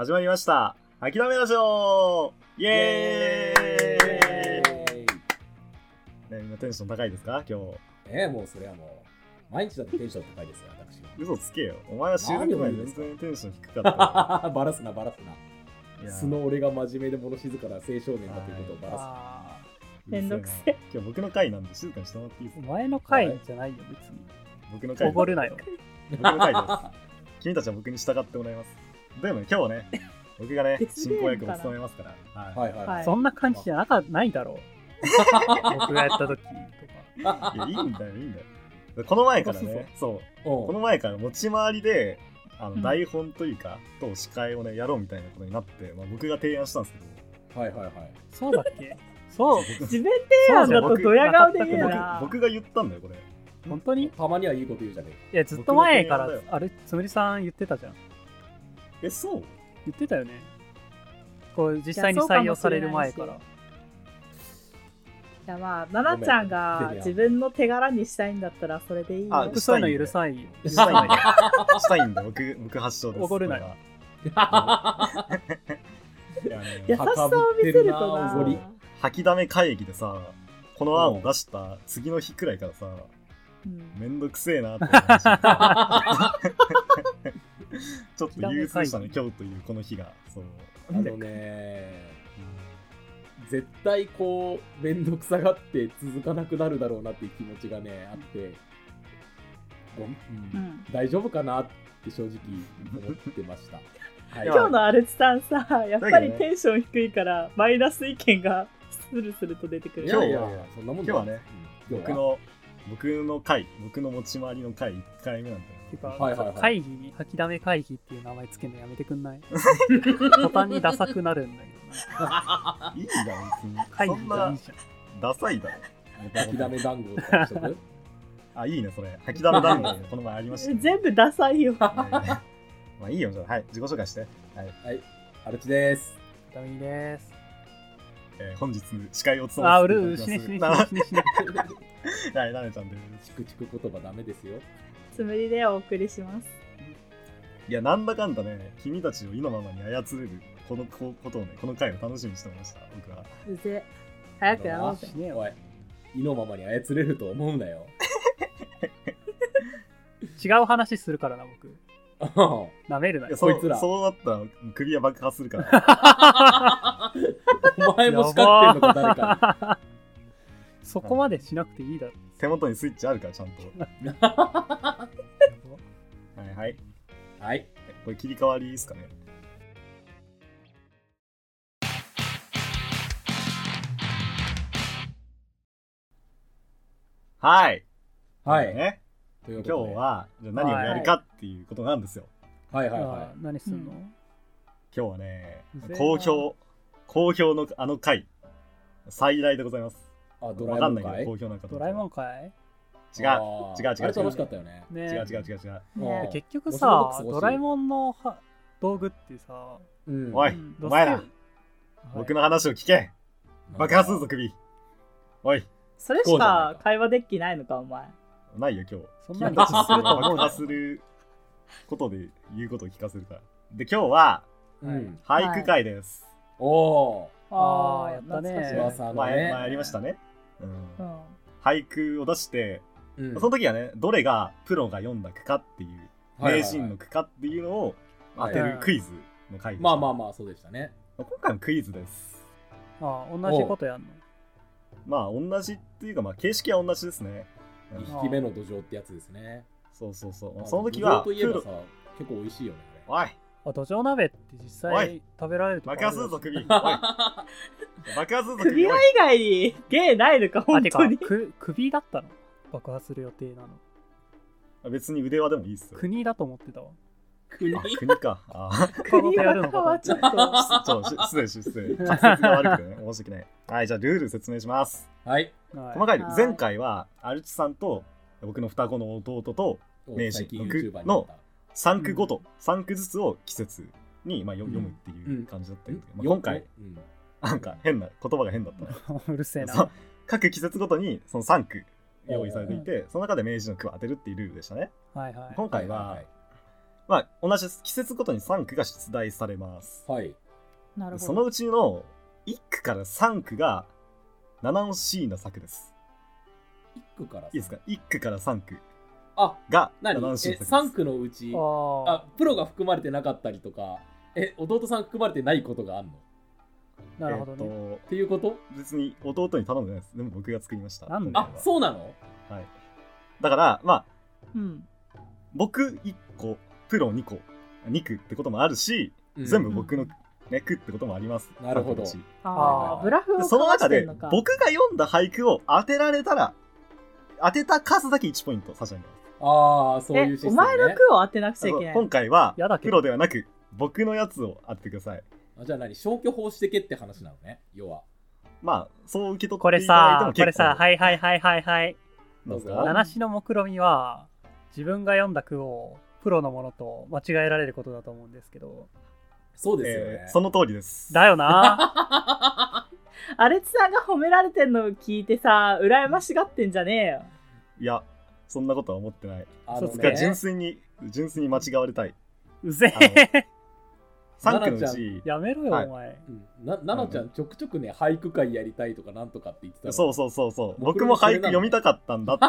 始まりました。諦めラジオイエーイね、みんなテンション高いですか？今日。えー、もうそれはもう、毎日だってテンション高いですよ、私嘘つけよ。お前は収録前に全然テンション低かっは。バラすな、バラすな。素の俺が真面目で物静かな青少年だということをバラす。あめんどくせえ。今日僕の回なんで静かにしてもらっていいですか？前の回じゃないよ、別に。僕の回。おごるなよ。僕の回です。君たちは僕に従ってもらいます。でもね、今日はね、僕がね、進行役を務めますから。はい。はいはい。はいそんな感じじゃなかないだろう。僕がやった時とか。いや、いいんだよ、いいんだよ。この前からね、そう、おこの前から持ち回りで、あのうん台本というか、と司会をね、やろうみたいなことになって、まあ、僕が提案したんですけど、はいはいはい。そうだっけ？そう。自分提案だとドヤ顔で言う僕な。僕が言ったんだよ、これ。本当に？いたまにはいいこと言うじゃねや、ずっと前からあれ、つむりさん言ってたじゃん。え、そう？言ってたよね。こう、実際に採用される前から。いやまあ、奈々ちゃんが自分の手柄にしたいんだったらそれでいいよ。あ僕そういうの許さんよ。許したいさんよ。よ。したいんだよ、僕、僕発祥です。おごるなよ 優しさを見せるとな。吐きだめ会議でさ、この案を出した次の日くらいからさ、うんめんどくせえなって思いました。ちょっと憂鬱でしたね、今日というこの日が。そう。あのね、絶対こう、めんどくさがって続かなくなるだろうなっていう気持ちがね、あって、ごうんうん大丈夫かなって正直思ってました。はい、や今日のアルチさんさ、やっぱりテンション低いから、マイナス意見がスルスルと出てくる。いやいやい今日はや、そんなもん今日はね、うん僕の、僕の回、僕の持ち回りの回1回目なんだよ。てか、はいはいはい会議に吐きだめ会議っていう名前つけるのやめてくんない？途端にダサくなるんだけどな。いいん別に。会議そんながいいじゃん。ダサいだろ。吐きだめ団子とかにしと？くあ、いいね、それ。吐きだめ団子この前ありましたね。全部ダサいよ。まあいいよ、じゃあ。はい、自己紹介して。はい。はい、アルチです。ダメです。えー本日、司会を務あ、うめていうしねしただきますねしねしねしね。はい、なねちゃんです。チクチク言葉ダメですよ。つむりでお送りします。いや、なんだかんだね、君たちを意のままに操れる、このこことをね、この回を楽しみにしてました、僕は。うぜ。早くやろうぜ。ねえよおい、意のままに操れると思うなよ。違う話するからな、僕。なめるないよや、。そこいつらそうなったら首は爆破するから。お前も叱ってんのか、誰かか そこまでしなくていいだろ。手元にスイッチあるから、ちゃんと。はいはい。に。はい。これ切り替わりですかね。はい。はい。ね、という今ことで。日は、じゃあ何をやるかっていうことなんですよ。はいはいはあ何すんの、今日はねうぜえ、な好評、好評のあの回、最大でございます。い。あ、ドわラえもんかい？ドラえもんかい？違う。違う違う違うあれ楽しかったよね。ね違う違う違う違う。ね結局さドラえもんのは道具ってさ、うんおいうんお前ら僕の話を聞け爆破するぞ、首おいそれしか会話デッキないのか、お前。ないよ、今日。そんなににすると思爆破することで言うことを聞かせるから。で、今日は、うん。俳句会です。おー。あーやったね前、ね。前やりましたね。俳句を出して、うん。その時はね、どれがプロが読んだ句かっていう、名人の句かっていうのを当てはいるクイズの回です。まあまあまあ、そうでしたね。今回のクイズです。ああ同じことやんのまあ、同じっていうか、まあ、形式は同じですね。うん2匹目の土壌ってやつですね。そうそうそう。あその時は、土壌といえばプさ、結構美味しいよね。ロおいあ土壌鍋って実お際い食べられるとこ爆破するぞ、首。爆破するぞ、首。首輪以外に芸ないのか、本当に。く首だったの？爆破する予定なの別に腕輪でもいいっすよ。国だと思ってたわ国？あ国か。あ首輪はちょっと。あ。ちょ、し失礼し、失礼。滑舌が悪くてね、申し訳ない。はい、じゃあルール説明します。はい。はい細かい前回は、アルチさんと、僕の双子の弟と、名最近人の YouTuber になのった。3句ごと、3句ずつを季節に、まあ、よ読むっていう感じだったけど、まあ、今回、うんなんか変な、言葉が変だったな。うるせえな各季節ごとにその3句用意されていて、その中で明治の句を当てるっていうルールでしたね。はいはい今回は、まあ、同じ季節ごとに3区が出題されます。はい。なるほど。そのうちの1区から3区が七尾シーな作です。一区からさいいですか ?1 区から3区あ、が何？え、な作です。3区のうち、ああ、プロが含まれてなかったりとか、え、弟さん含まれてないことがあんの？あ、なるほどね。えっっていうこと？と、別に弟に頼んでないです。でも僕が作りました。なんで？あ、そうなの？はい。だから、まあ、うん。僕1個、プロ2個、2区ってこともあるし、うん全部僕の、ね、区ってこともあります。なるほどブラフをその中で。僕が読んだ俳句を当てられたら当てた数だけ1ポイント差し上げますああ、そういうえシステム、ね。お前の句を当てなくちゃいけない。今回はやだけどプロではなく僕のやつを当ててくださいあじゃあ何？消去法してけって話なのね、要は。まあそう受け取これっていただいてさも、結構これさ、はいはいはいはいはい。七種の目論みは、自分が読んだ句をプロのものと間違えられることだと思うんですけど、そうですよね。えーその通りですだよな アレツさんが褒められてんのを聞いてさ、羨ましがってんじゃねえよ。いやそんなことは思ってない。あのそうっす僕はね、純粋に純粋に間違われたい。うぜえ。3区のう奈ちやめろよ、はい。お前。うん。な、ななちゃんちょくちょくね、俳句会やりたいとかなんとかって言ってたのそうそうそうそう。僕僕も俳句読みたかったんだって。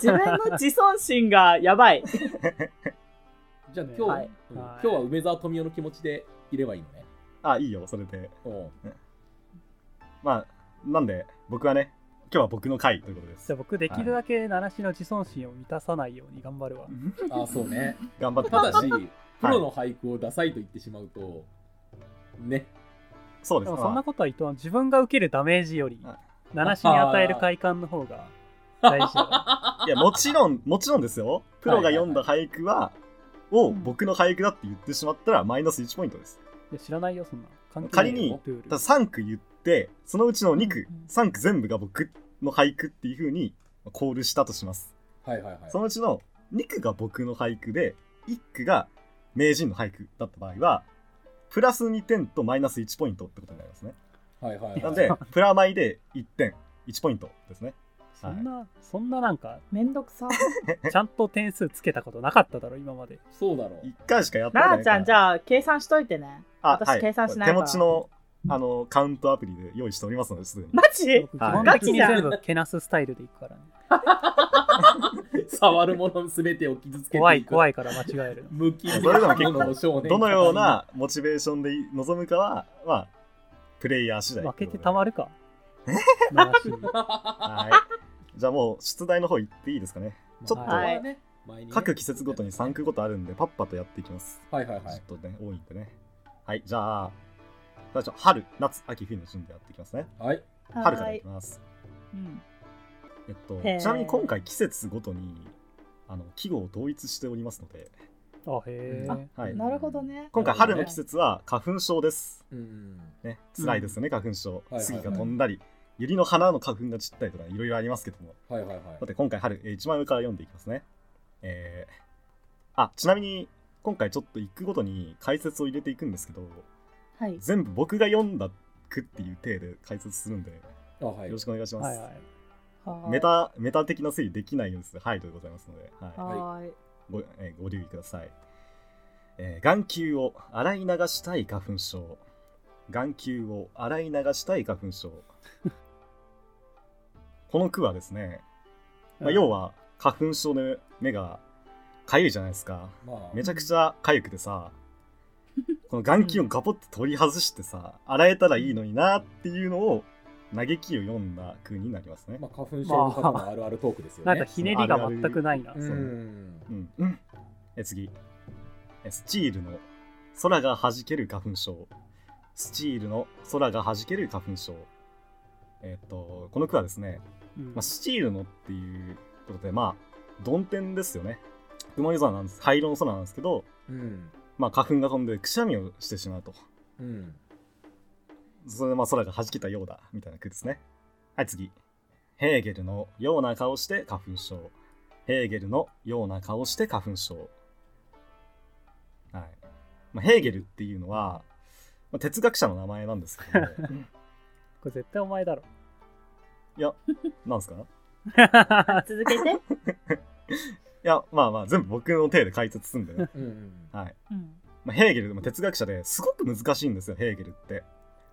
自分の自尊心がやばい。じゃあ今日、はいうんはい。今日は梅沢富美男の気持ちでいればいいのね。あいいよそれで。う。んまあなんで僕はね今日は僕の回ということですじゃあ僕できるだけ七種の自尊心を満たさないように頑張るわ。あ、そうね。頑張ってくただしプロの俳句をダサいと言ってしまうと、ね。そうですでもそんなことは言っても自分が受けるダメージよりはい、七種に与える快感の方が大事。いや、もちろん、もちろんですよ。プロが読んだ俳句は、を僕の俳句だって言ってしまったら、マイナス1ポイントです。いや知らないよ、そんな。仮によルールただ3句言って、そのうちの2句うんうん、3句全部が僕の俳句っていう風にコールしたとします。はいはいはい。そのうちの2句が僕の俳句で、1句が名人の俳句だった場合は、プラス2点とマイナス1ポイントってことになりますね。はいはいはい。なんで、プラマイで1点、1ポイントですね。そんな、そんななんか、めんどくさ。ちゃんと点数つけたことなかっただろ、今まで。そうだろう。1回しかやったないからなあちゃん、じゃあ、計算しといてね。あはい私計算しないから手持ちのあのカウントアプリで用意しておりますので、すでに。マジ？僕基本的に全部けなすスタイルでいくからね。触るものすべてを傷つけていく。怖い怖い。いから間違えるの。無機それでも結構どのようなモチベーションで臨むかは、まあ、プレイヤー次第。負けてたまる。るか。はい。じゃあもう出題の方行っていいですかね。ちょっとはい各季節ごとに3区ごとあるんで、パッパとやっていきます。はいはいはいちょっとね、多いんでね。はい、じゃあ、最初、春、夏、秋、冬の順でやっていきますね。はい春からはいいきます。うんえっと、へーちなみに今回季節ごとに、あの、季語を統一しておりますので、あ、へえ。はい。なるほどね。今回春の季節は花粉症です。うんね、辛いですよね、花粉症はい。杉が飛んだり、百合の花の花粉が散ったりとか、いろいろありますけども。はいはいはいさて、今回春、えー、1枚目から読んでいきますね。えー、あ、ちなみに、今回ちょっと一句ごとに解説を入れていくんですけど、はい。全部僕が読んだ句っていう体で解説するんで、あはいよろしくお願いします。はいはい。メタ、メタ的な推理できないようです。はい、でございますので、はい。はーい。ご,、えーご留意ください、えー眼球を洗い流したい花粉症眼球を洗い流したい花粉症 この句はですね、まあ、要は花粉症で目がかゆいじゃないですかまあめちゃくちゃかゆくてさ この眼球をガポッと取り外してさ洗えたらいいのになっていうのを嘆きを読んだ句になりますね、まあ花粉症の方のあるあるトークですよねなんかひねりが全くないなう。そうんうんうん。え次。えスチールの空が弾ける花粉症。スチールの空が弾ける花粉症。えっと、この句はですね、うんまあ、スチールのっていうことで、まあ、曇天ですよね。曇り空なんです。灰色の空なんですけど、うんまあ、花粉が飛んでくしゃみをしてしまうと。うんそれでまあ空が弾けたようだ、みたいな句ですね。はい、次。ヘーゲルのような顔して花粉症。ヘーゲルのような顔して花粉症。はい。まあ、ヘーゲルっていうのは、まあ、哲学者の名前なんですけど、これ絶対お前だろ。いや、なんですか？あ 続けて。や、まあまあ、全部僕の手で解説すんでね。うんうん。はい。うん。まあ、ヘーゲルでも哲学者ですごく難しいんですよ、ヘーゲルって。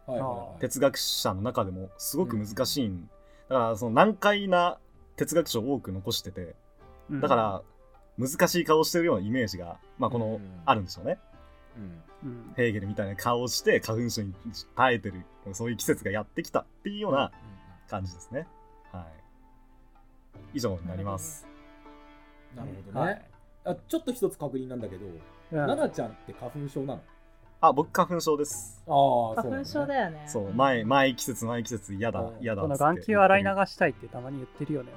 はいはいはい。哲学者の中でもすごく難しいん、だからその難解な哲学書を多く残しててうん。だから難しい顔してるようなイメージが、まあ、この、うん。あるんでしょうね。うん。うん。ヘーゲルみたいな顔をして花粉症に耐えてるそういう季節がやってきたっていうような感じですね。はい。以上になりますなるほどはねい。あちょっと一つ確認なんだけど、うん。奈々ちゃんって花粉症なの？あ僕花粉症です。ああ、花粉症だよ。よね。そう前前季節前季節嫌だうん嫌だこのっつって。眼球洗い流したいってたまに言ってるよね、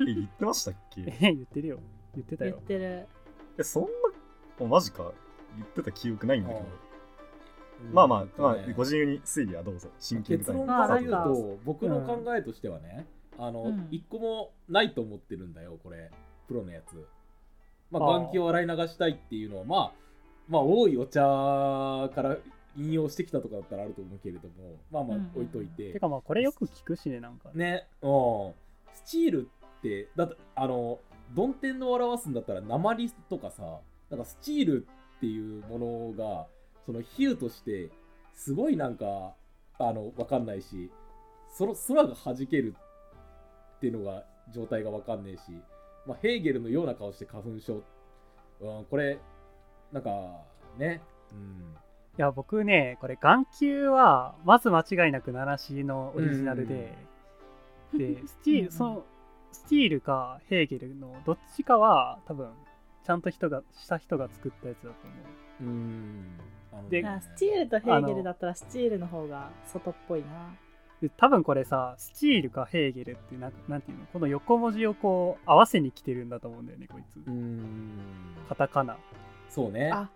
え言ってましたっけ？言ってるよ。言ってた言っよ。てる。えそんなおマジか。言ってた記憶ないんだけど。うんまあまあ、まあね、ご自由に推理はどうぞ。真剣結に。論から言うと、僕の考えとしてはね、あの、うん一個もないと思ってるんだよ、これ、プロのやつ。まあ、眼球を洗い流したいっていうのは、まあ、まあ、多いお茶から引用してきたとかだったらあると思うけれども、まあまあうん、置いといて。てかまあ、これよく聞くしね、なんか。ね、うん。スチールって、だって、あの、ドンテンの表すんだったら、鉛とかさ、なんかスチールっていうものが、その比喩として、すごいなんか、あの、わかんないし、その空が弾けるっていうのが、状態がわかんねえし、まあ、ヘーゲルのような顔して花粉症。うん、これ、なんか、ね、うん。いや、僕ね、これ、眼球は、まず間違いなくナナシのオリジナルで、で、スチール、うんうんその、スチールかヘーゲルのどっちかは、多分、ちゃんと人が、した人が作ったやつだと思う。うん。であスチールとヘーゲルだったらスチールの方が外っぽいなで多分これさスチールかヘーゲルってなんなんていうの？この横文字をこう合わせに来てるんだと思うんだよねこいつ。うん。カタカナ。そうね。あ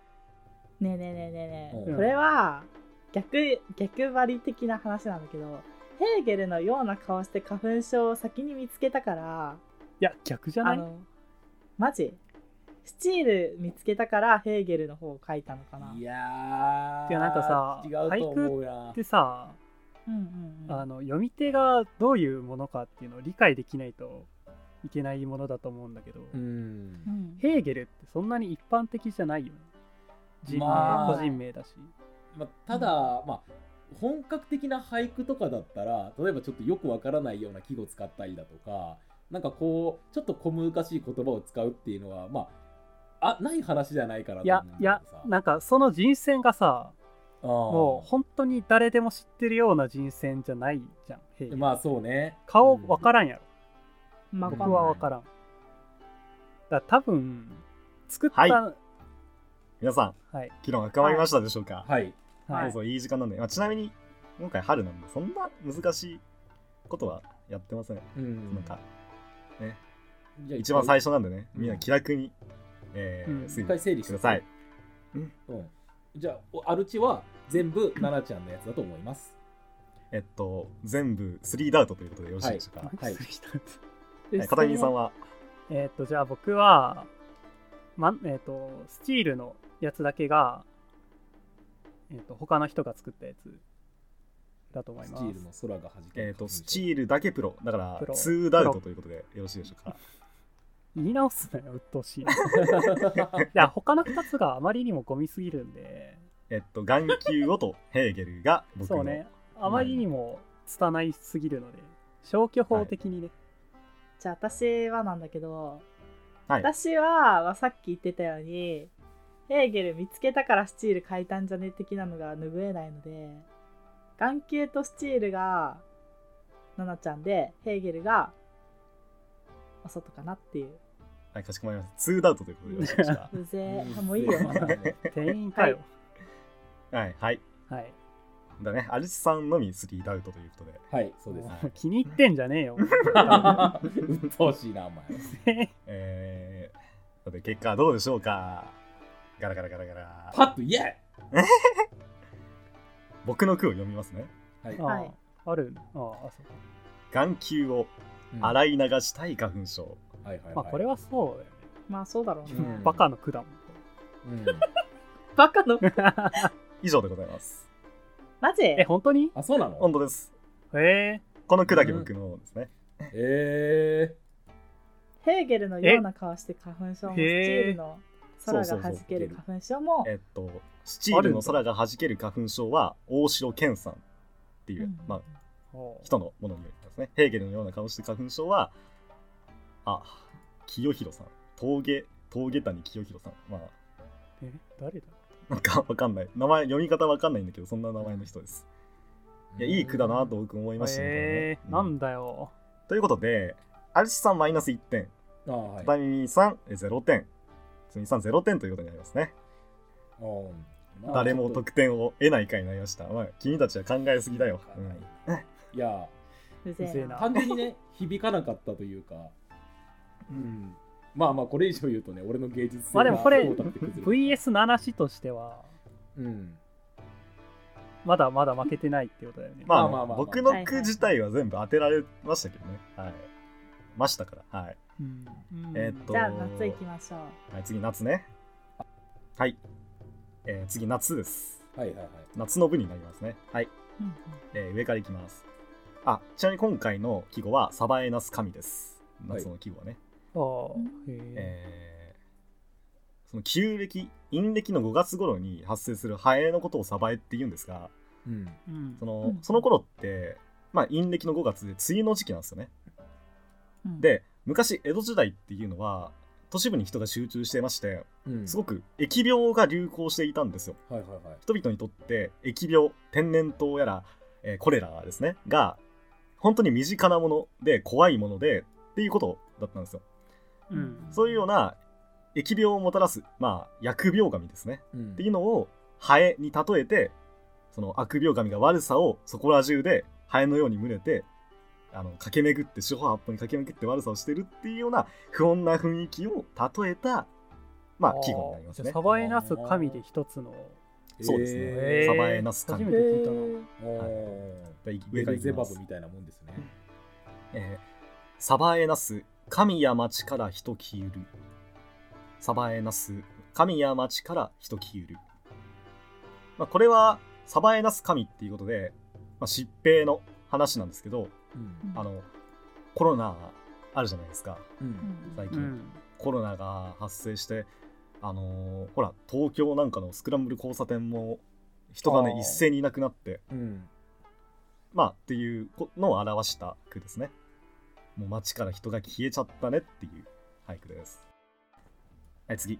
ねえねえねえねえねえ、うん。これは逆逆張り的な話なんだけどヘーゲルのような顔して花粉症を先に見つけたからいや逆じゃない？あのマジ？スチール見つけたからヘーゲルの方を書いたのかな。いやー。いやなんかさ違うと思うやでさあの読み手がどういうものかっていうのを理解できないといけないものだと思うんだけど、うん。うん。ヘーゲルってそんなに一般的じゃないよね。人名、まあ個人名だし。まあ、ただ、まあ本格的な俳句とかだったら例えばちょっとよくわからないような季語使ったりだとかなんかこうちょっと小難しい言葉を使うっていうのはまああない話じゃないかなといやいやなんかその人選がさももう本当に誰でも知ってるような人選じゃないじゃんまあそうね。顔分からんやろ、まあ僕は分からん。だ多分作ったはい。皆さん、はい。議論が深まりましたでしょうか、はい。はい。そうそういい時間なんで、まあ、ちなみに今回春なんでそんな難しいことはやってません、うん。なんかね。じゃあ一番最初なんでねうんみんな気楽に、えーうん。推一回整理して。理くださいうん、じゃあおアルチは全部奈々ちゃんのやつだと思います。えっと全部3ダウトということでよろしいでしょうか、はい。はい。片桐さんは？えーっとじゃあ僕は、まえーっとスチールのやつだけが、えーっと他の人が作ったやつだと思います。スチールの空が弾けるえっとスチールだけプロ。だからプロ。2ダウトということでよろしいでしょうか？言い直すなよ鬱陶しい。な いや他の2つがあまりにもゴミすぎるんで。えっと眼球をとヘーゲルが僕のそうね。あまりにも拙いすぎるので。消去法的にね、じゃあ私はなんだけど、はい。私は、まあ、さっき言ってたようにヘーゲル見つけたからスチール書いたんじゃね的なのが拭えないので眼球とスチールがナナちゃんでヘーゲルがお外かなっていうはいかしこまりました。2ダウトということでよろしいでしょうかうぜえあもういいよ。店員かよ。はい。はいはい、だねアルチさんのみ3ダウトということで。はい。そうですもう気に入ってんじゃねえよ。うっとうしいなお前。えー、さて結果はどうでしょうか。ガラガラガラガラ。パッと言え。僕の句を読みますね。はい。あ、はい。ある。ああそう眼球を洗い流したい花粉症、はいはいはい。まあこれはそうだよね、まあそうだろうね、うん。バカの句だもんうん。バカの？以上でございます。マジ？え本当に？あそうなの？本当です。へえこの句だけ僕のですね、えヘーゲルのような顔して花粉症もスチへーールの空が弾ける花粉症も。えっとスチールの空が弾ける花粉症は大城健さんっていう、うん。まあ人のものによりますね。ヘーゲルのような顔して花粉症は、あ、清弘さん。峠、峠谷清弘さん。まあ、え誰だ？なんかわかんない。名前、読み方わかんないんだけど、そんな名前の人です。いや、いい句だなと僕思いましたね。えー、なんだよということで、アルシさんマイナス1点、ああはいダミミさんえ0点、つみさん0点ということになりますね。誰も得点を得ない回になりました。まあ、君たちは考えすぎだよ。うんいや単純にね響かなかったというか、うん、まあまあこれ以上言うとね俺の芸術性まあでもこれどうだって崩れる VS7 子としてはうんまだまだ負けてないってことだよね。まあ、まあまあ僕の句自体は全部当てられましたけどね。はい。ましたから。はい。うんうんえーっとじゃあ夏行きましょうはい、次夏ね。はい。えー次夏です。はいはいはい夏の部になりますね。はい。うんえー上からいきます。あ、ちなみに今回の季語はサバエナス神です。はい夏の季語はね。ああへええーその旧暦、陰暦の5月頃に発生するハエのことをサバエって言うんですが、うん。うん。その,、うん。その頃って、まあ、陰暦の5月で梅雨の時期なんですよね。うん。で、昔、江戸時代っていうのは、都市部に人が集中してまして、うん。すごく疫病が流行していたんですよ。はいはいはい。人々にとって疫病天然痘やら、えーコレラですねが本当に身近なもので怖いものでっていうことだったんですようん。そういうような疫病をもたらすまあ疫病神ですね。うん。っていうのをハエに例えてその悪病神が悪さをそこら中でハエのように群れてあの駆け巡って四方八方に駆け巡って悪さをしてるっていうような不穏な雰囲気を例えたまあ季語になりますね。サバエナス神で一つの。そうですね。サバエナス神。初めて聞いたな。おー。はい。ベルゼバブみたいなもんですね。えーサバエナス神や町から人消ゆる。サバエナス。神や町から人消ゆる、まあ、これはサバエナス神っていうことで、まあ、疾病の話なんですけどうん。あのコロナあるじゃないですか。うん。最近、うん。コロナが発生してあのーほら東京なんかのスクランブル交差点も人がね一斉にいなくなって。うん。まあっていうのを表した句ですね。もう街から人が消えちゃったねっていう俳句です。はい、次。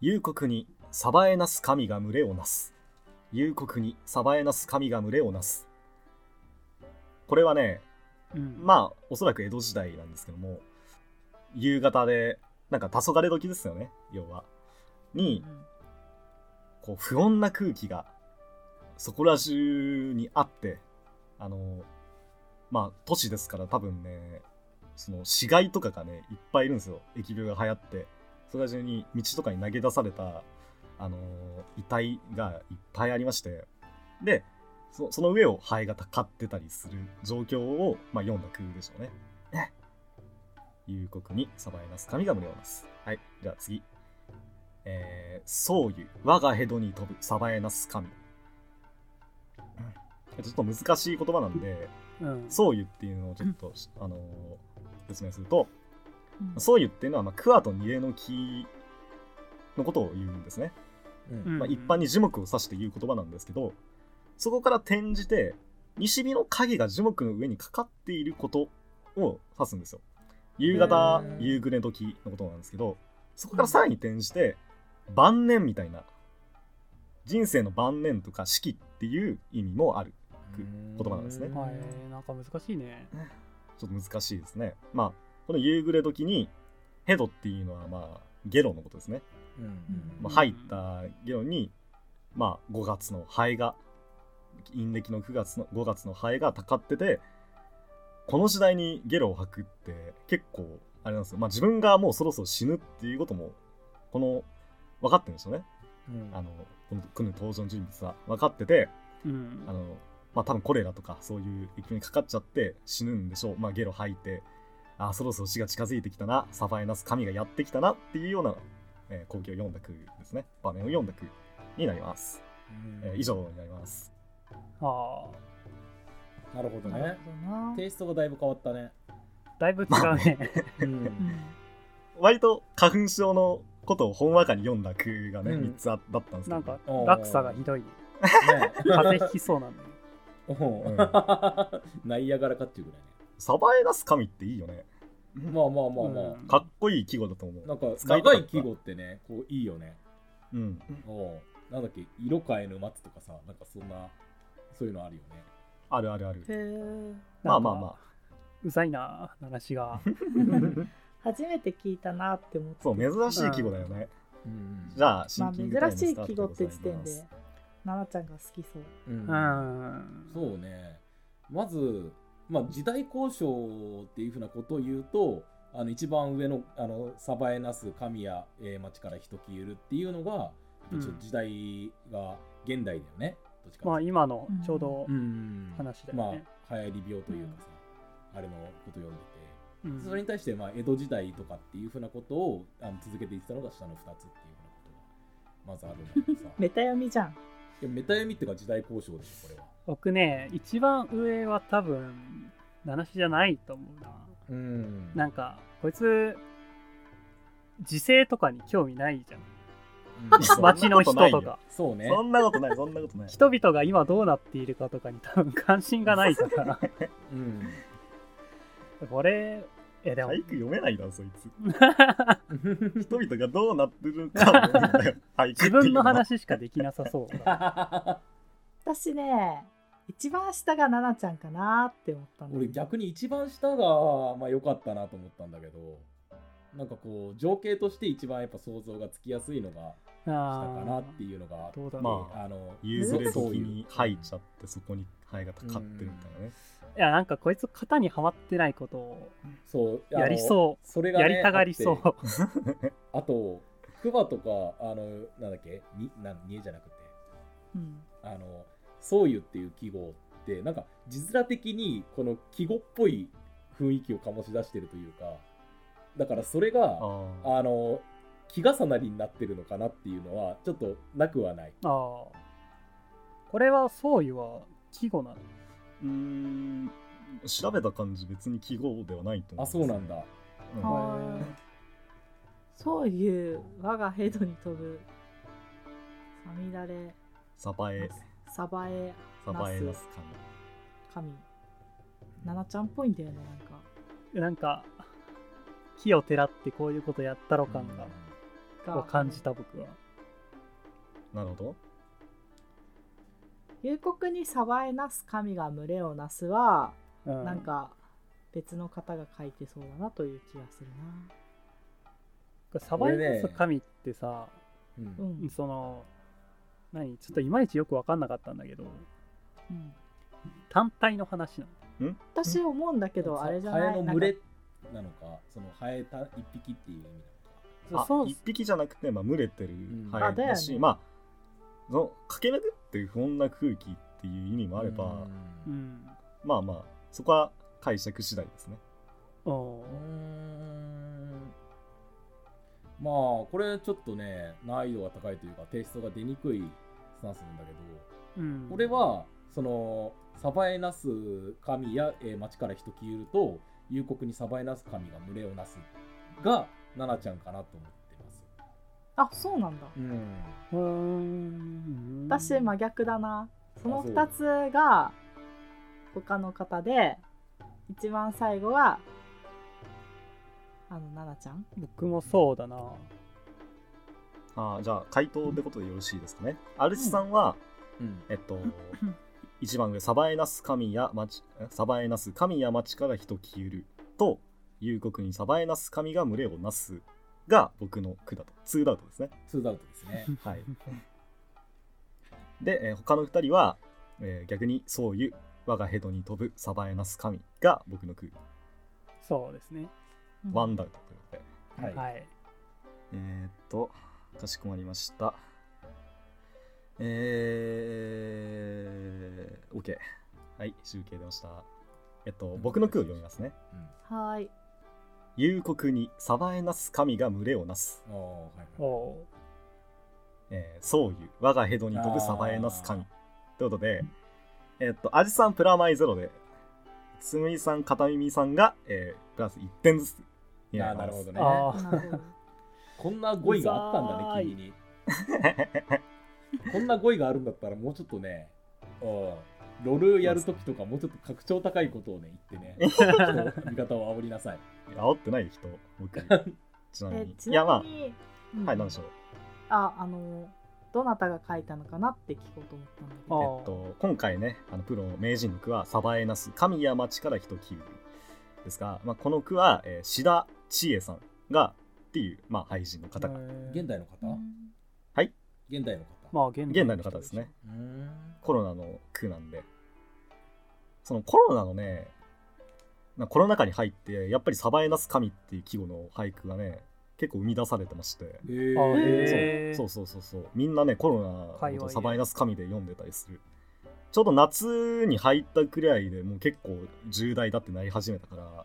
幽国にサバエナス神が群れをなす。幽国にサバエナス神が群れをなす。これはね、うんまあ、おそらく江戸時代なんですけども、夕方で、なんか黄昏時ですよね、要は。に、こう不穏な空気がそこら中にあってあのまあ都市ですから多分ねその死骸とかがねいっぱいいるんですよ。疫病が流行って。そこら中に道とかに投げ出されたあの遺体がいっぱいありまして。でその上をハエがたかってたりする状況を、まあ、読んだ句でしょうね。ね幽国にサバエナス神が群れをなす。はい、じゃあ次。えー、宗湯我がヘドに飛ぶサバエナス神、ちょっと難しい言葉なんで宗湯っていうのをちょっと、あのー説明するとうん。宗湯っていうのは、まあ、桑と二重の木のことを言うんですね、うん。うん。まあ、一般に樹木を指して言う言葉なんですけどそこから転じて西日の影が樹木の上にかかっていることを指すんですよ。夕方夕暮れ時のことなんですけどそこからさらに転じて晩年みたいな人生の晩年とか四季っていう意味もある言葉なんですね。はい。なんか難しいね。ちょっと難しいですね。まあこの夕暮れ時にヘドっていうのはまあゲロのことですね、うん。うんまあ、入ったゲロにまあ5月のハエが陰暦の9月の5月のハエがたかっててこの時代にゲロを吐くって結構あれなんですよ。まあ自分がもうそろそろ死ぬっていうこともこの分かってるんですよね。うん。あのこのこの登場人物は。分かっててうん。あのまあ多分コレラとかそういう疫病にかかっちゃって死ぬんでしょう。まあゲロ吐いてあそろそろ死が近づいてきたな。サファエナス神がやってきたなっていうような、えー光景を読んだ句ですね。場面を読んだ句になります、えー以上になります。あなるほどね。テイストがだいぶ変わったね。だいぶ違うね。割と花粉症のことをほんわかに読んだ句がね、うん。3つあだったんですけど。なんか落差がひどい。ね。風邪ひきそうなんだううん。ナイアガラかっていうぐらいね。サバエナス神っていいよね。まあまあまあまあ、うん。かっこいい季語だと思う。なんか長い季語ってねこういいよね。うん。おうなんだっけ？色変えぬ松とかさなんかそんなそういうのあるよね。あるあるある。へえまあまあまあ。うざいな、話が。初めて聞いたなって思って。そう珍しい季語だよね、うん。じゃあシまあンキングタイム珍しい季語って時点で奈々ちゃんが好きそう。うん。うん。そうね。まず、まあ、時代交渉っていうふうなことを言うとあの一番上のあのサバエナス神谷、えー町から人消えるっていうのが時代が現代だよね。どっちかまあ今のちょうど話だよね。まあ流行り病というかさ、あれのこと読んでうん。てそれに対してまあ江戸時代とかっていうふうなことをあの続けていってたのが下の2つっていうふうなことがまずあるんだけどさ。メタ読みじゃんいやメタ読みっていうか時代交渉でしょこれは僕ね、一番上は多分、七種じゃないと思うな。うんなんか、こいつ、時勢とかに興味ないじゃん。街の人とか。そうねそんなことないそんなことない人々が今どうなっているかとかに多分関心がないから。うんこれ、え、でも、俳句読めないだろそいつ。人々がどうなってるか て自いうのは。分の話しかできなさそうだ。私ね一番下が奈々ちゃんかなって思ったんだ俺逆に一番下がまあ良かったなと思ったんだけどなんかこう情景として一番やっぱ想像がつきやすいのが下かなっていうのがうだろう。まあの夕暮れそうに吐いちゃってそこにハエがかかってるみたいなねいや、なんかこいつ型にはまってないことをそうやりそう。それが、ね、やりたがりそう。あとクマとかあのなんだっけ？になん煮えじゃなくてうんあのそうゆっていう記号ってなんか字面的にこの記号っぽい雰囲気を醸し出してるというかだからそれがあの気重なりになってるのかなっていうのはちょっとなくはない。ああ。これは、そういうは季語なの？うーん。調べた感じ別に記号ではないと思あそうなんだ。うん。はい。そういう我がヘドに飛ぶさみだれ。サバエ。サバエ。サバエナス。神。奈々ちゃんっぽいんだよねなんか。なんか、木をてらってこういうことやったろ感が、が。を感じた僕は。神なるほど夕刻にサバエなす神が群れをなすは、うん、なんか別の方が書いてそうだなという気がするこれサバイナス神ってさ、うん。なうん、その、何ちょっといまいちよく分かんなかったんだけど、うん、単体の話なの。私思うんだけどあれじゃない？ハエの群れなのか、そのハエた一匹っていう意味なのか。あそう。一匹じゃなくて、まあ、群れてるんハエだし、あだよねまあその駆け巡ってる不穏な空気っていう意味もあれば、ううんん。まあまあそこは解釈次第ですねまあこれちょっとね難易度が高いというかテイストが出にくいスタンスなんだけどうん、これはそのサバエナス神や、えー町から人消えると夕刻にサバエナス神が群れをなすがナナちゃんかなと思って。あそうなんだ。うん。うーん。私真逆だな。そのあそう。2つが他の方で一番最後はあの奈々ちゃん？僕もそうだな。あーじゃあ回答ってことでよろしいですかね。アルチさんは、うん。えっと 一番上サバエナス神や町えサバエナス神や町から人消えると夕刻にサバエナス神が群れをなすが僕の句だとツーダウトですねツーダウトですね。はいで、えー他の2人は、えー逆にそういう我がヘドに飛ぶサバエナス神が僕の句そうですね。ワンダウトということではいはい。えー、っと、かしこまりました。えー、OK。はい、集計出ました。えっと、僕の句を読みますね。はーい夕刻にサバエナス神が群れをなす。うん、おーはいはい。おうえー、そういう我がヘドに飛ぶサバエナス神。ということで、えっと、アジさんプラマイゼロでつむいさん片耳さんが、えープラス1点ずつ。になりますあーなるほどね。こんな語彙があったんだね、君に。こんな語彙があるんだったら、もうちょっとね、うんロールやるときとか、もうちょっと格調高いことをね、言ってね、人味方を煽りなさい。煽ってない人僕。ちなみえにちいやまなみに、うん。あはい何でしょう。ああのどなたが書いたのかなって聞こうと思ったんだけあどえっと、今回ね、あのプロ名人の句は、サバエナス、神や町から人切るですが、まあ、この句は、えー志田千恵さんが、っていう、まあ、俳人の方が、現代の方？うん。はい。現代の方。まあ現現代の方ですね。うーんコロナの句なんで、そのコロナのね、まあコロナ禍に入って、やっぱりサバエナス神っていう季語の俳句がね、結構生み出されてまして、へー。そう。そうそうそうみんなねコロナのサバイナス神で読んでたりする。ちょうど夏に入ったくらいでもう結構重大だってなり始めたから。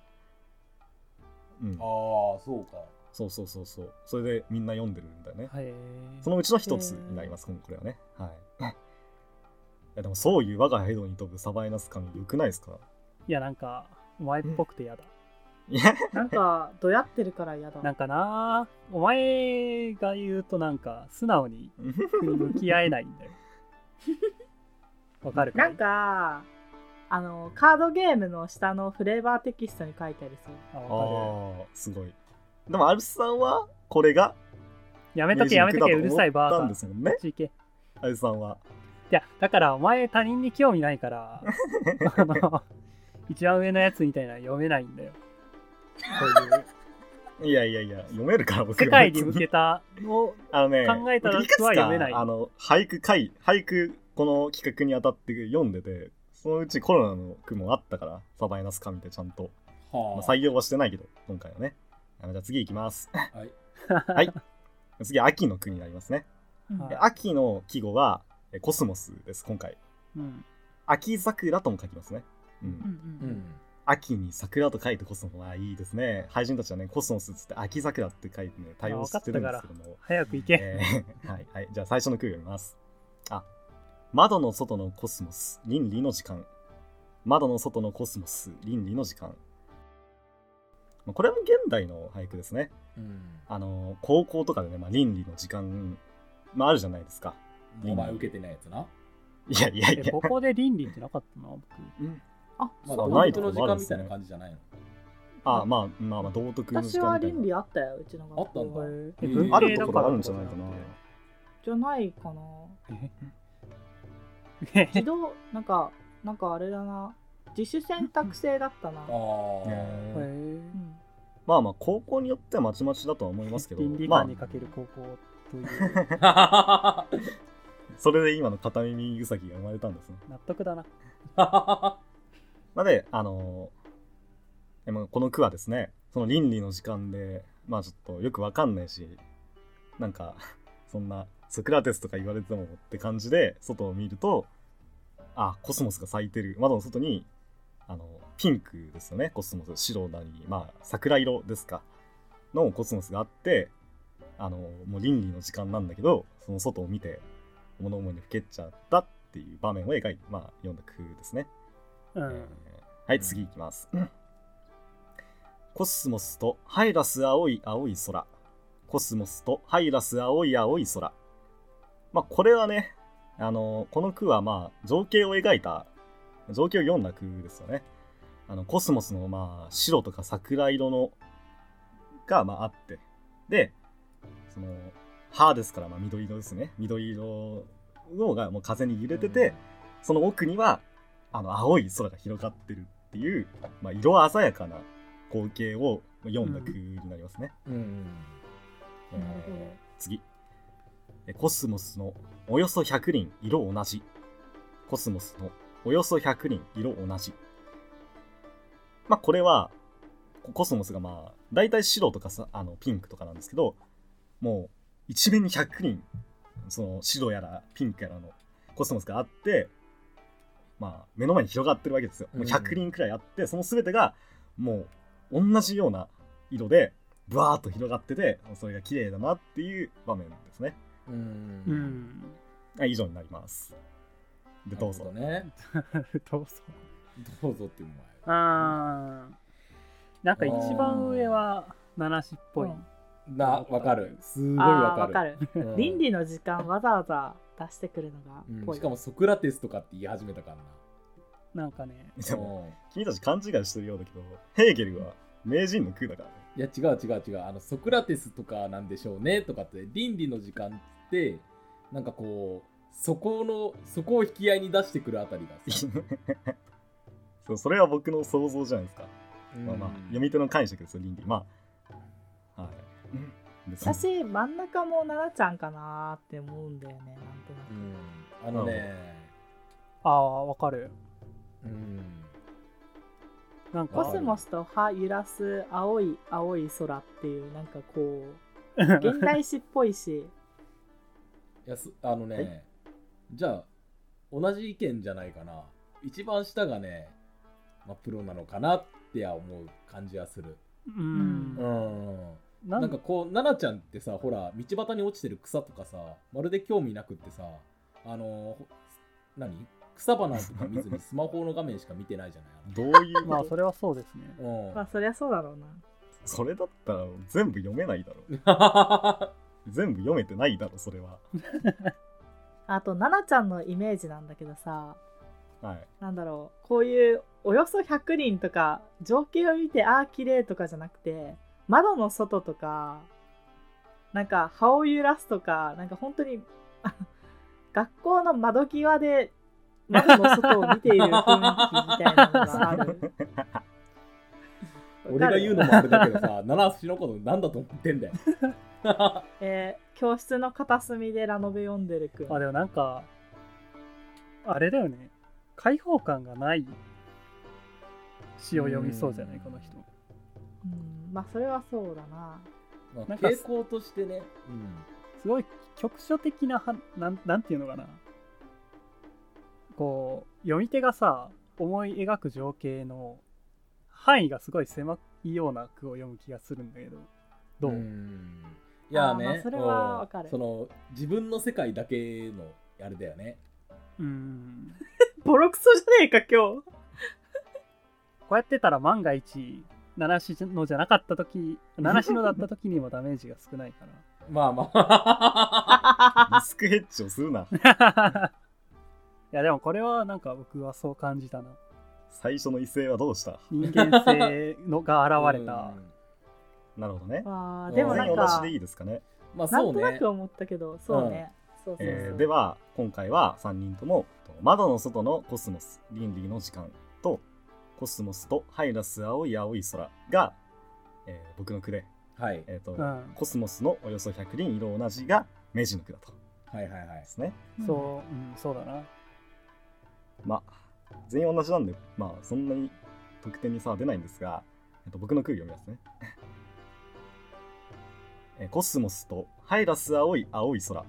うん。ああ、そうか。そうそうそうそう。それでみんな読んでるんだよね。はいそのうちの一つになりますこれはね。はい。いやでもそういう我がヘドに飛ぶサバイナス神よくないですか？いやなんかお前っぽくて嫌だ。いや。なんかどやってるから嫌だ。なんかなお前が言うとなんか素直に向き合えないんだよ。わかるかなんかあのカードゲームの下のフレーバーテキストに書いてありそうああわかる。ーすごいでもアルスさんはこれがやめとけやめとけうるさいバーカですもんねアルスさんは。やだからお前他人に興味ないから あの一番上のやつみたいなの読めないんだよ。そういういやいやいや読めるから僕世界に向けたをあのね、考えたらは読めない。あの、俳句会、俳句、この企画にあたって読んでて、そのうちコロナの句もあったから、サバイナス神ってちゃんと。まはあ、採用はしてないけど、今回はね。あのじゃあ次行きます。あ。はい。はい。次、秋の句になりますね。はいで秋の季語は、えコスモスです、今回。うん秋桜とも書きますね。うん。うんううんん。秋に桜と書いてコスモスはいいですね。俳人たちはね、コスモスっつって秋桜って書いてね、対応してるんですけども。早く行け、えー はいはい。じゃあ最初の句読みます。あ、窓の外のコスモス、倫理の時間。窓の外のコスモス、倫理の時間。まあこれも現代の俳句ですね。うん。あの、高校とかでね、まあ、倫理の時間、まあ、あるじゃないですか。お前受けてないやつな。いやいやいや。えここで倫理ってなかったな僕うんあまあ、そう道ないと徳の時間みたいなこもあるんですね感じじゃないの？あまあまあまあ、道徳の時私は間みたいな。倫理あったようちの学校あったんだええ文あるところあるんじゃないかな。じゃないかなえ 自動なんかなんかあれだな自主選択制だったな、ああ。えー。うん。まあまあ、高校によってはまちまちだとは思いますけど、倫理まあ観に、かける高校という。それで今の片耳うさぎが生まれたんですね。納得だな。まあで、あのこの句はですね、その倫理の時間で、まあちょっとよくわかんないし、なんか、そんな、ソクラテスとか言われてもって感じで、外を見ると、あ、コスモスが咲いてる。窓の外に、あの、ピンクですよね、コスモス。白なり、まあ、桜色ですか。のコスモスがあって、あの、もう倫理の時間なんだけど、その外を見て、物思いにふけっちゃったっていう場面を描いて、まあ、読んだ句ですね。うん、えーはい、次いきます。コスモスとハイラス青い青い空。コスモスとハイラス青い青い空。まあ、これはね、あのこの句はまあ、情景を描いた、情景を読んだ句ですよね。あの、コスモスのまあ、白とか桜色の、がまああって。で、その、葉ですから、まあ、緑色ですね。緑色のがもう風に揺れてて、その奥には、あの、青い空が広がってるっていう、まあ、色鮮やかな光景を読んだ句になりますね。次。えコスモスのおよそ100輪色同じ。コスモスのおよそ100輪色同じ。まあ、これは、ココスモスがまあ、大体白とかさ、あの、ピンクとかなんですけど、もう、一面に100輪、その、白やらピンクやらのコスモスがあって、まあ、目の前に広がってるわけですよ。もう100輪くらいあって、その全てが、もう、同じような色で、ブワーっと広がってて、それが綺麗だなっていう場面ですね。うん。うんはい以上になります。で、どうぞ。ね。どうぞ。どうぞっていう前あー。なんか一番上は七しっぽい。うん。なわかる。すごいあわかあわかる。倫理の時間わざわざ出してくるのがうん。しかもソクラテスとかって言い始めたからな。んかね、でも、君たち勘違いしてるようだけど、ヘーゲルは名人の空だからね。いや違う違う違う。あのソクラテスとかなんでしょうねとかって倫理の時間ってなんかこうそこのそこを引き合いに出してくるあたりがさ そうそれは僕の想像じゃないですか。まあまあうん、読み手の解釈ですよ、倫理。まあ、はい。別に私真ん中も奈々ちゃんかなーって思うんだよねなんとなくうんあのねああ、わかる。うんなんか、コスモスと葉揺らす青い青い空っていうなんかこう 現代史っぽいしいやすあのねじゃあ同じ意見じゃないかな。一番下がね、まあ、プロなのかなっては思う感じはする。うん。うん。ななんかこう奈々ちゃんってさほら道端に落ちてる草とかさまるで興味なくってさあのほ何？草花とか見ずに スマホの画面しか見てないじゃない？どういうまあ、それはそうですね。あのまあそりゃそうだろうな。それだったら全部読めないだろ。う ん全部読めてないだろ、それは。あと奈々ちゃんのイメージなんだけどさはい。なんだろうこういうおよそ100人とか情景を見てああ綺麗とかじゃなくて窓の外とかなんか葉を揺らすとかなんか本当にあ 学校の窓際で窓の外を見ている雰囲気みたいなのがある 俺が言うのもあれだけどさ 七橋のことなんだと思ってんだよ。えー教室の片隅でラノベ読んでるくんあ、でもなんか、あれだよね。開放感がない詩を読みそうじゃない、この人。うんまあそれはそうだな。まあなんか傾向としてね、すごい局所的なはなんなんていうのかな。こう読み手がさ思い描く情景の範囲がすごい狭いような句を読む気がするんだけどどう、ん。いやねそれはわかる。うんその自分の世界だけのあれだよね。うん。ボロクソじゃねえか今日。こうやってたら万が一七しのじゃなかった時七しのだった時にもダメージが少ないか まあまあ。リスクヘッジをするな。ら いやでもこれはなんか僕はそう感じたな最初の異性はどうした？人間性のが現れた。なるほどね。わあうん。でもなんかでいいですかね。まあなんそうね。となく思ったけどそうね、そうそうそう、えーでは今回は3人ともと窓の外のコスモス倫理の時間とコスモスとハイラス青い青い空が、えー僕の句で、はい。えーとうん。コスモスのおよそ100輪色同じが明治の句だと。はいはいはい。ですね。そう、うん、そうだな。まあ全員同じなんでまあそんなに得点に差は出ないんですが、えっと僕の句読みますね。えーコスモスとハイラス青い青い空。あ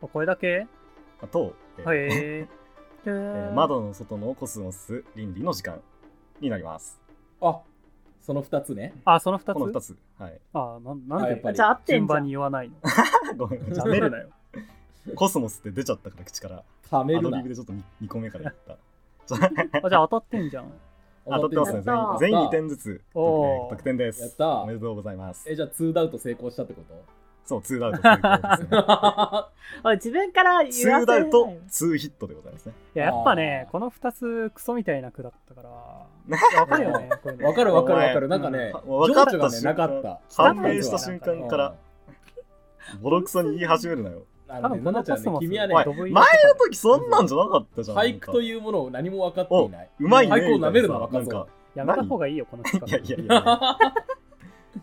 これだけ？と、えーはい、えー窓の外のコスモス倫理の時間になります。あその2つね。あその2つ？この2つ。はい。あなんなんであやっぱりじゃあ合ってん順番じゃん。に言わないの？ごめん。舐めるなよコスモスって出ちゃったから口から。ためるな。アドリブでちょっと 2, 個目から言った。じゃあ当たってんじゃん。当たってますね。全員全員2点ずつ、えお得点です。やったおめでとうございます。え。じゃあ2ダウト成功したってこと？そう、2アウト成功ですね。おい自分から言わ2せない。ダウト、2ヒットでございますね。いややっぱねあー。この2つクソみたいな句だったから。わかるよねこういうの。わかるわかるわかる。おなんかねうん。分かった情緒がねなかった。判明した瞬間かうら、ボロクソに言い始めるなよ。あのね多分このちゃんねコスモス君はね前の時そんなんじゃなかったじゃん。俳句とう。いうものを何も分かっていない。うまいね。俳句を舐めるな、みたいなさ若造。やめた方がいいよこの企画いやいやいや。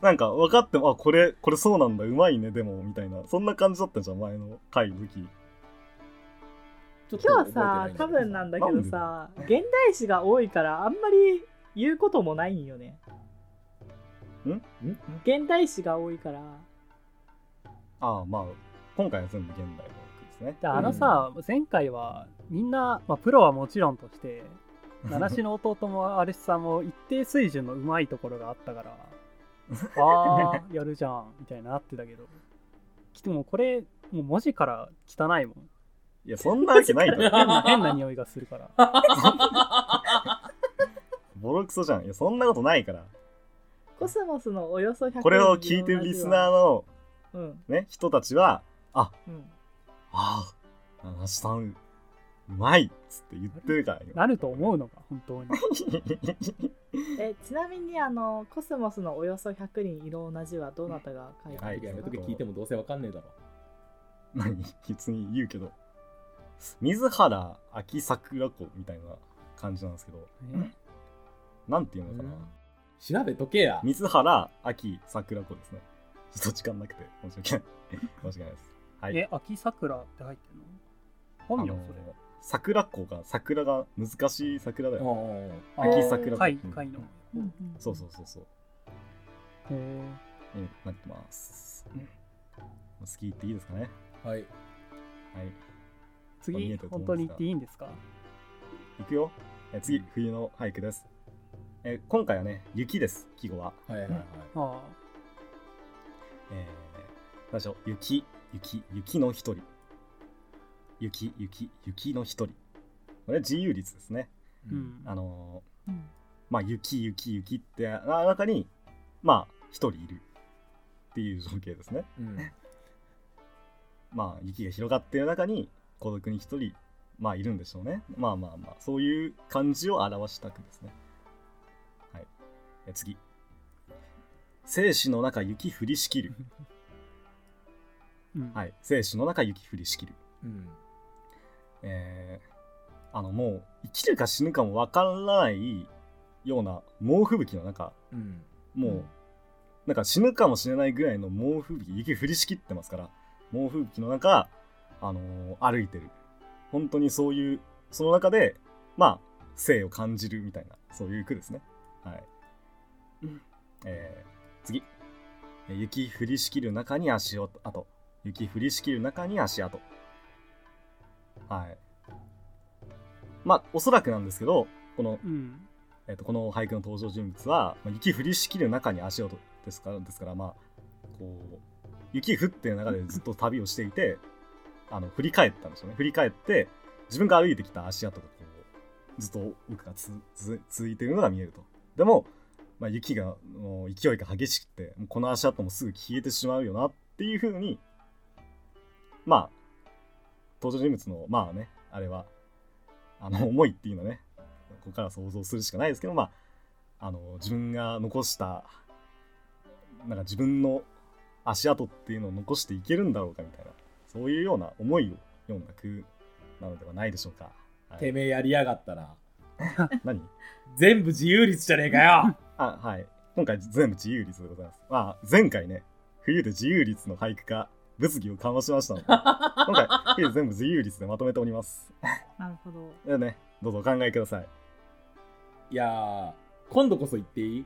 なんか分かっても、あ、これ、これそうなんだ、うまいね、でも、みたいな。そんな感じだったじゃん、前の回の時。ちょっと今日さ多分なんだけどさ現代詩が多いからあんまり言うこともないんよねん？ん？現代詩が多いからああ、まあ、今回は全部現代の句ですね。であのさ、前回はみんな、まあ、プロはもちろんとして 七種の弟もアレスさんも一定水準のうまいところがあったから ああやるじゃんみたいになってたけど。きっともうこれもう文字から汚いもん。いや、そんなわけないだろ。変な変な匂いがするから。ボロクソじゃん。いやそんなことないから。コスモスのおよそ100これを聞いてるリスナーのうん。ね人たちはあうん。ああ七七さんうまいっつって言ってるからよなると思うのか本当にえちなみにあのコスモスのおよそ100人色同じはどなたが書いてはいやめとけ聞いてもどうせわかんねえだろ何普通に言うけど水原秋桜子みたいな感じなんですけどえなんていうのかな、調べとけや水原秋桜子ですねちょっと時間なくて申し訳ない申し訳ないですはい。え秋桜って入ってるの？本名あのそれ桜子が桜が難しい桜だよ、秋桜貝うん貝の。うんうんそうそうそうそう。へええなってます、うん、好き言っていいですかね？はい。はい。見次本当に言っていいんですか？いくよ。え次冬の俳句です。え今回はね雪です季語は。はいはいはい。あえー、何でしょう？雪雪雪の一人。雪雪雪の一人。これ自由律ですね。あうん。あのうん。ーまあ雪雪雪ってあ中にまあ一人いる。っていう情景ですね。うん。まあ雪が広がっている中に孤独に一人まあいるんでしょうね。まあまあまあそういう感じを表した句ですね。はい。え次。生死の中雪降りしきる うん。はい。生死の中雪降りしきる。うん。えーあのもう生きるか死ぬかもわからないような猛吹雪の中うん。もう、うん。なんか死ぬかもしれないぐらいの猛吹雪雪降りしきってますから猛吹雪の中、あのー歩いてる。本当にそういうその中でまあ生を感じるみたいなそういう句ですね。はい、えー次。えー雪降りしきる中に足跡雪降りしきる中に足跡。はい。まあおそらくなんですけどこのうん。えっとこの俳句の登場人物は、まあ雪降りしきる中に足音ですからですからまあこう雪降ってる中でずっと旅をしていてあの振り返ったんですよね。振り返って自分が歩いてきた足跡がこうずっと奥がつつ続いているのが見えると。でも、まあ、雪がもう勢いが激しくてもうこの足跡もすぐ消えてしまうよなっていうふうにまあ登場人物のまあねあれはあの思いっていうのはねここから想像するしかないですけど、まあ、あの自分が残したなんか自分の足跡っていうのを残していけるんだろうかみたいなそういうような思いを読んだ句なのではないでしょうか。はい。てめえやりやがったな。何？全部自由率じゃねえかよ。あはい。今回全部自由律でございます。まあ前回ね冬で自由律の俳句化物議を緩和しましたので今回冬全部自由律でまとめております。なるほど。でねどうぞお考えください。いやー今度こそ言っていい？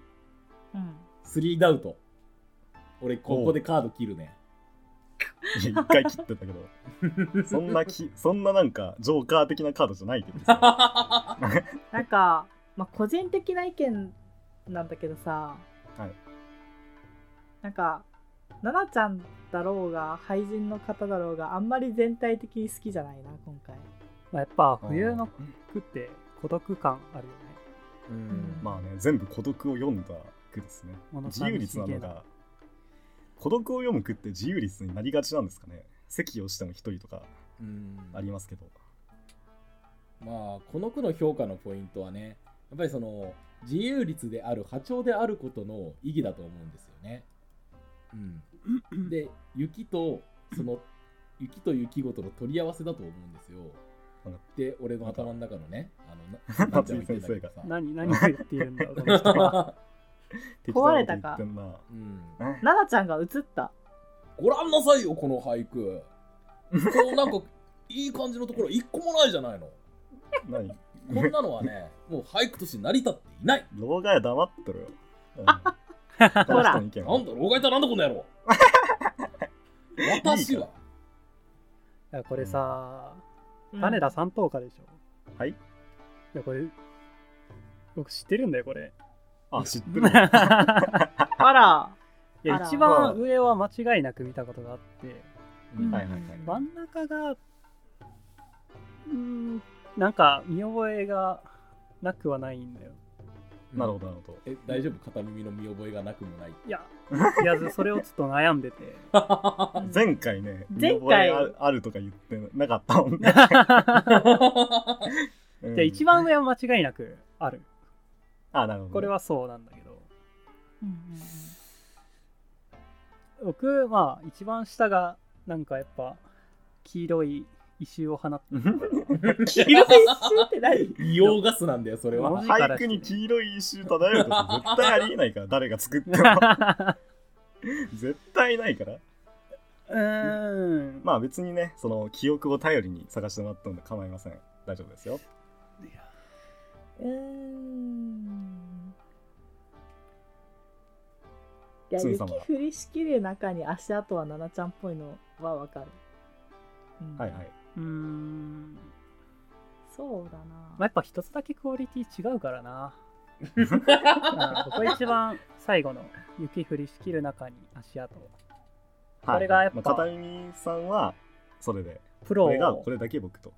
うん。スリーダウト。俺ここでカード切るね。いや一回切ってたけど。そんなきそんななんかジョーカー的なカードじゃないけどさ。なんか、まあ、個人的な意見なんだけどさ、はい。なんか奈々ちゃんだろうが俳人の方だろうがあんまり全体的に好きじゃないな今回。まあ、やっぱ冬の句って孤独感あるよね。うん。まあね全部孤独を読んだ句ですね。物自由律なのが孤独を読む句って自由律になりがちなんですかね。席をしても一人とかうん。ありますけど。まあこの句の評価のポイントはねやっぱりその自由律である波長であることの意義だと思うんですよね。うん、で雪とその雪と雪ごとの取り合わせだと思うんですよ。うん。で俺の頭の中のねあのなってんだけどさ。何何を言っているんだこの人は。壊れたか。うん、奈々ちゃんが映った。ご覧なさいよこの俳句。こうなんか いい感じのところ一個もないじゃないの。何？こんなのはねもう俳句として成り立っていない。老害は黙ってろよ、うん、ほら。なんだ老害とはなんだこの野郎。私はいやこれさ、うん。種田三等家でしょ？はい。いやこれ僕知ってるんだよこれ。あ知ってる。い あら。やあら。一番上は間違いなく見たことがあって。うん。はいはいはい。真ん中がうーんなんか見覚えがなくはないんだよなるほどなるほど。え大丈夫？片耳の見覚えがなくもない。いや、いや、それをちょっと悩んでて。前回ね前回。見覚えあるとか言ってなかったもんね、うん。じゃあ一番上は間違いなくある。あなるほどこれはそうなんだけど。うんうん。僕、まあ、一番下が、なんかやっぱ、黄色い異臭を放ってうん黄色い石って何？硫黄ガスなんだよそれは。俳句に黄色い一周漂うこと絶対ありえないから誰が作っても。絶対ないから。うーん。まあ別にねその記憶を頼りに探してもらったので構いません。大丈夫ですよ。うーん。いや雪降りしきる中に足跡はななちゃんっぽいのはわかる、うん。はいはい。うーん。そうだな、まあ、やっぱ一つだけクオリティ違うからな。うん僕は一番最後の雪降りしきる中に足跡。はいこれがやっぱまあ片耳さんはそれでプロこれがをこれだけ僕と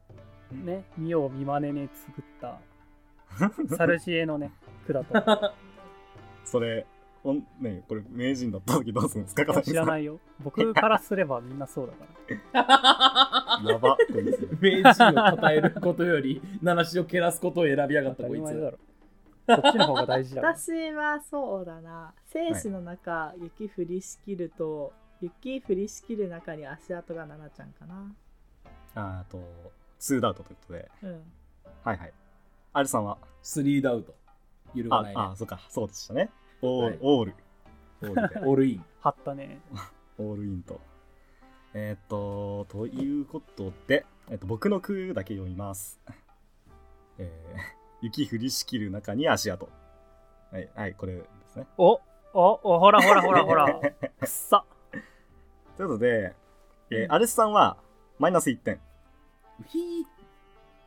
ね、見よう見まねね作った サルジエのね、管と。それほんねこれ名人だった時どうするんですか？片知らないよ。僕からすればみんなそうだから。やばこいつ名人を称えることより七種をけらすことを選びやがったこいつ。当たり前だろ。そっちの方が大事だ。私はそうだな。生死の中、雪降りしきると雪降りしきる中に足跡がななちゃんかな。ああと2ダウトということで。うん。はいはい。アルさんは？スリーダウト。揺るがないね。ああそうか。そうでしたねオール、はいオールオールでオールイン貼ったね。オールインと。えーっと、ということで、えっと、僕の句だけ読みます。えー雪降りしきる中に足跡。はい、はい、これですね。おおおほらほらほらほら。くっさ。ということで、えーうんアルスさんはマイナス1点、ヒー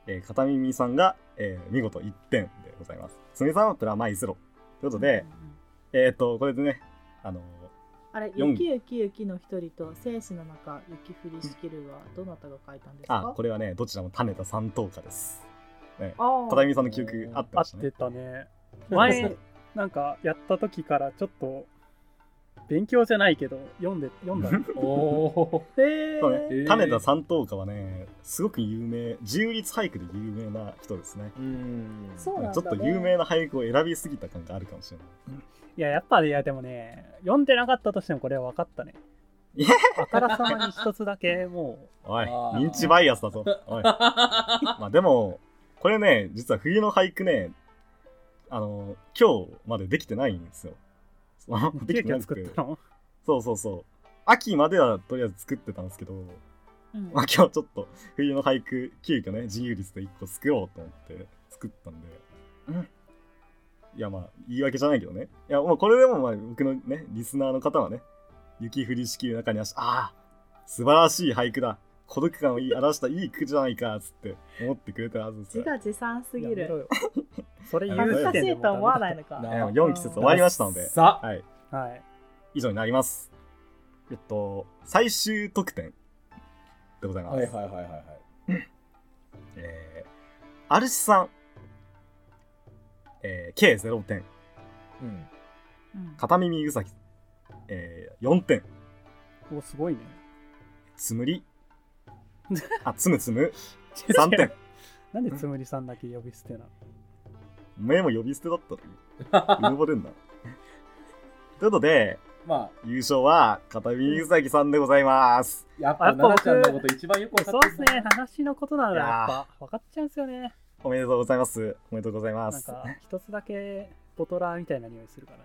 えー片耳さんが、えー見事1点でございます。つみさんはプラマイゼロ。ということで、えーっと、これでね、あのーあれ四雪雪雪の一人と生死の中雪降りしきるはどなたが書いたんですか？あ、これはね、どちらも種田三等価です。ね、あー片耳さんの記憶合ってましたねて。たね。前、なんかやった時からちょっと、勉強じゃないけど、読んで、読んだの。おおへそうねえー種田三等価はね、すごく有名、自由律俳句で有名な人ですね。うんそうなんだ、ね、ちょっと有名な俳句を選びすぎた感があるかもしれない。いや、やっぱね、いや、でもね、読んでなかったとしてもこれは分かったね。い やあからさまに一つだけもおい、あー認知バイアスだぞ。おい。まあでも、これね、実は冬の俳句ね、あの、今日までできてないんですよ。そのう、で急遽きてなくて作ったの？そうそうそう。秋まではとりあえず作ってたんですけど、うんまあ今日ちょっと冬の俳句、急遽ね、自由律で1個作ろうと思って作ったんで、うん。いやまあ、言い訳じゃないけどね。いや、もうこれでもまあ僕のね、リスナーの方はね、雪降りしきる中に足、ああ、素晴らしい俳句だ。孤独感を表したいい句じゃないか、つって思ってくれたはずですよ。自画自賛すぎるそれ言う恥ずかしいと思わないのかいやもう4季節終わりましたので、さはい、はい。以上になります。えっと、最終得点でございます。はいはいはいはいはいえー、アルシさん、えー、計0点。うんうん片耳うさぎ、えー、4点。お、すごいね。つむり、あ、つむつむ、3点。なんでつむりさんだけ呼び捨てなの？おめえも呼び捨てだったの？に。うぬぼれんな。ということで、ま優勝は片耳うさぎさんでございます。あやっぱ奈々ちゃんのこと一番よく分かってるそうですね、話のことならやっぱ分かっちゃうんですよね。おめでとうございます。おめでとうございます。なんか、一つだけボトラーみたいな匂いするからね。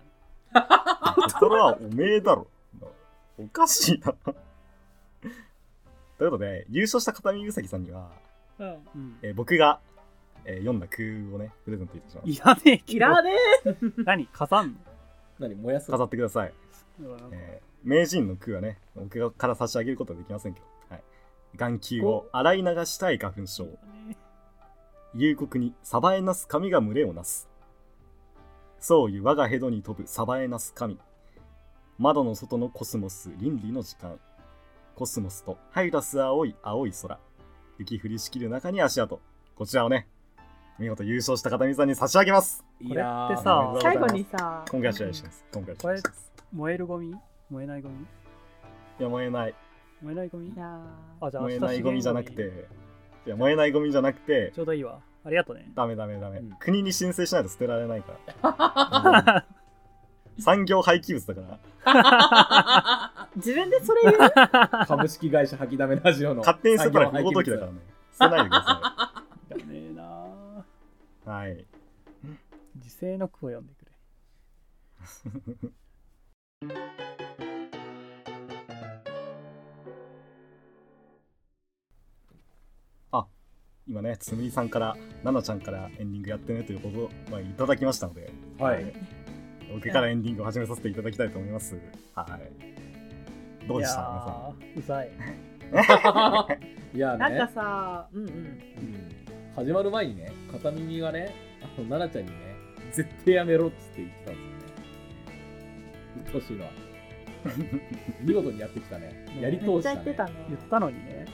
それはおめえだろ。おかしいな。ということで、優勝した片耳うさぎさんには、うんうん。えー僕が、えー読んだ句をね、プレゼントいたします。いらねえけど。いらね何？飾ん何？燃やす飾ってください。えー名人の句はね、僕から差し上げることはできませんけど、はい。眼球を洗い流したい花粉症。夕刻にサバエナス神が群れをなす。そういう我がヘドに飛ぶサバエナス神。窓の外のコスモス倫理の時間。コスモスとハイラス青い青い空。雪降りしきる中に足跡。こちらをね、見事優勝した片見さんに差し上げます。これってさ最後にさコングラチュレーションですコングラチュレーションです燃えるゴミ？燃えないゴミ？いや燃えない。燃えないゴミ？いやあ、じゃあ燃えないゴミじゃなくていや燃えないゴミじゃなくてちょうどいいわ。ありがとうね。ダメダメダメ、うん。国に申請しないと捨てられないから。産業廃棄物だから。ー 自分でそれ言う？株式会社吐きだめラジオの勝手に捨てたら不法投棄だからね。捨てないでくださいはい。時世の句を読んでくれ。今ねつむりさんからななちゃんからエンディングやってねということを、まあ、いただきましたのではい。僕からエンディングを始めさせていただきたいと思います。はい。どうでした？い皆さん。うざい。いやね。なんかさうんうん。うん始まる前にね片耳がねあの奈々ちゃんにね絶対やめろっつって言ってたんですよね。うっとうしいの。は 見事にやってきたね。やり通したね。ちゃ言ってたね。言ったのにね。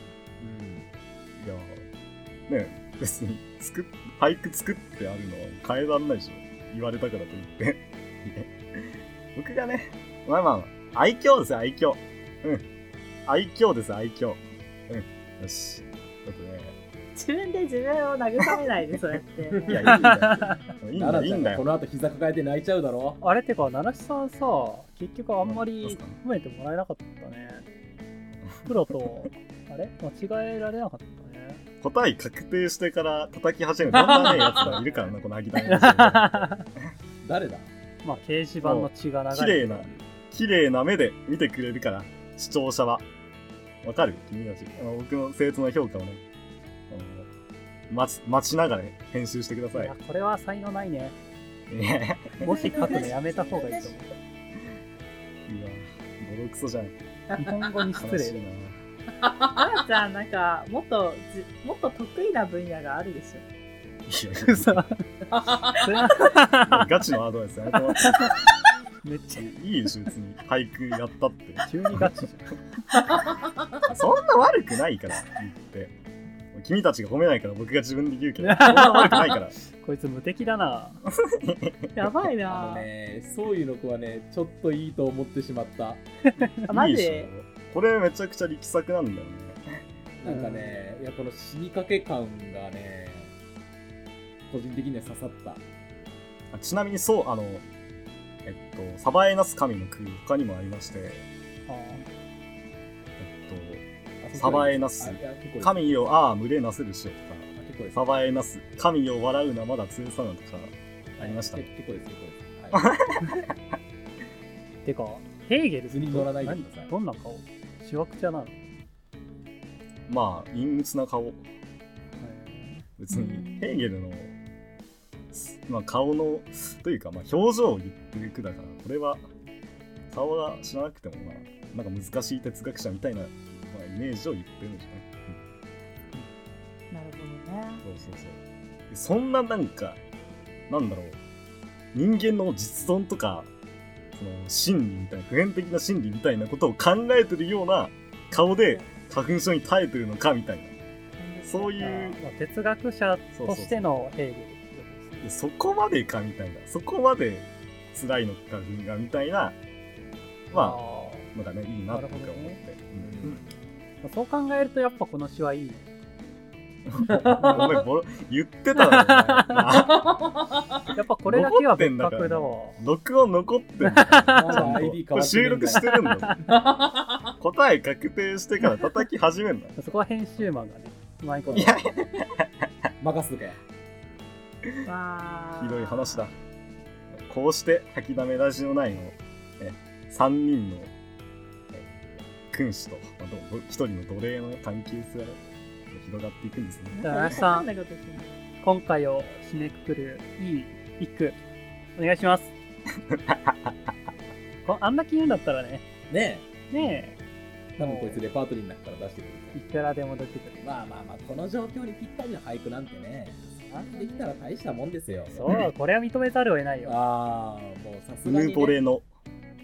うん。いや。ね別に作っ俳句作ってあるのは変えらんないでしょ。言われたからといって。僕がねまあまあ愛嬌ですよ愛嬌。うん。愛嬌です愛嬌。うん。よし自分で自分を慰めないでそうやって。いやいいんだよ。いいんだよいいんだこの後膝抱えて泣いちゃうだろ。あれってか、七七さんさ、結局あんまり褒めてもらえなかったね。プロと、あれ？間違えられなかったね。答え確定してから叩き始めるそんなねやつがいるからなこの秋田の 誰だ？まあ、掲示板の血が流れ綺麗な綺麗な目で見てくれるから視聴者は。わかる？君たち。あの僕の正当な評価をね待つ待ちながら編集してください。いや、これは才能ないね。いやいやもし書くのやめた方がいいと思ボロクソじゃん。う。日本語に失礼。な。奈々ちゃんなんかもっとじもっと得意な分野があるでしょ。いやい嘘。そガチのアドバイスやめてもらって。めっちゃ。いいでしょ別に。俳句やったって。急にガチじそんな悪くないから君たちが褒めないから僕が自分で言うけど そんな悪くないから。こいつ無敵だな。やばいあなのねそういうの子はねちょっといいと思ってしまった。あマジ？いいでしょ。これめちゃくちゃ力作なんだよね。なんかね、いやこの死にかけ感がね個人的には刺さった。あちなみにそうあのえっとサバエナス神の句他にもありまして。あサバエナス。神よああ群れなせるしよとか。あ結構ですサバエナス。神よ笑うなまだ強さなとかありました。結結構です結構です、はい。ーてか、ヘーゲル図に乗らないでください。何どんな顔？しわくちゃなの？まあ陰鬱な顔。別にうんヘーゲルの、まあ、顔のというか、まあ、表情を言ってる句だからこれは顔が知らなくてもまあなんか難しい哲学者みたいな、まあ、イメージを言ってるんでしょうね、なるほどね。うんそうそうそう。でそんななんかなんだろう。人間の実存とかその心理みたいな普遍的な心理みたいなことを考えてるような顔で花粉症に耐えてるのかみたいな。そういうまあ哲学者としてのヘーゲルそこまでかみたいなそこまで辛いのかがみたいなまあなんかねいいなって思って、あそう考えるとやっぱこの詩はいい。うんお前ボロ言ってたのやっぱこれだけは別格だわ。録音残ってんだこれ収録してるんだ答え確定してから叩き始めんだそこは編集マンがね、うまいこと。いや。任すとけ。わー。ひどい話だ。こうして吐きだめラジオ内の、ね、3人の、ね、君主と、まあ、ど1人の奴隷の関係性が広がっていくんですね。じゃあ、林さん今回を締めくくるいい一句、お願いします。こあんだけ言うんだったらね、ねねえ。多分こいつレパートリーの中から出してくるえ、いくらでも出てくる。まあまあまあこの状況にぴったりの俳句なんてね。できたら大したもんですよ。そう、これは認めざるを得ないよ。ああもうさスすがに、ね、ヌーボレの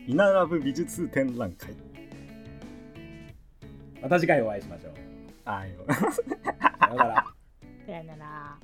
イナラブ美術展覧会また次回お会いしましょう。ああよさようなら。さよなら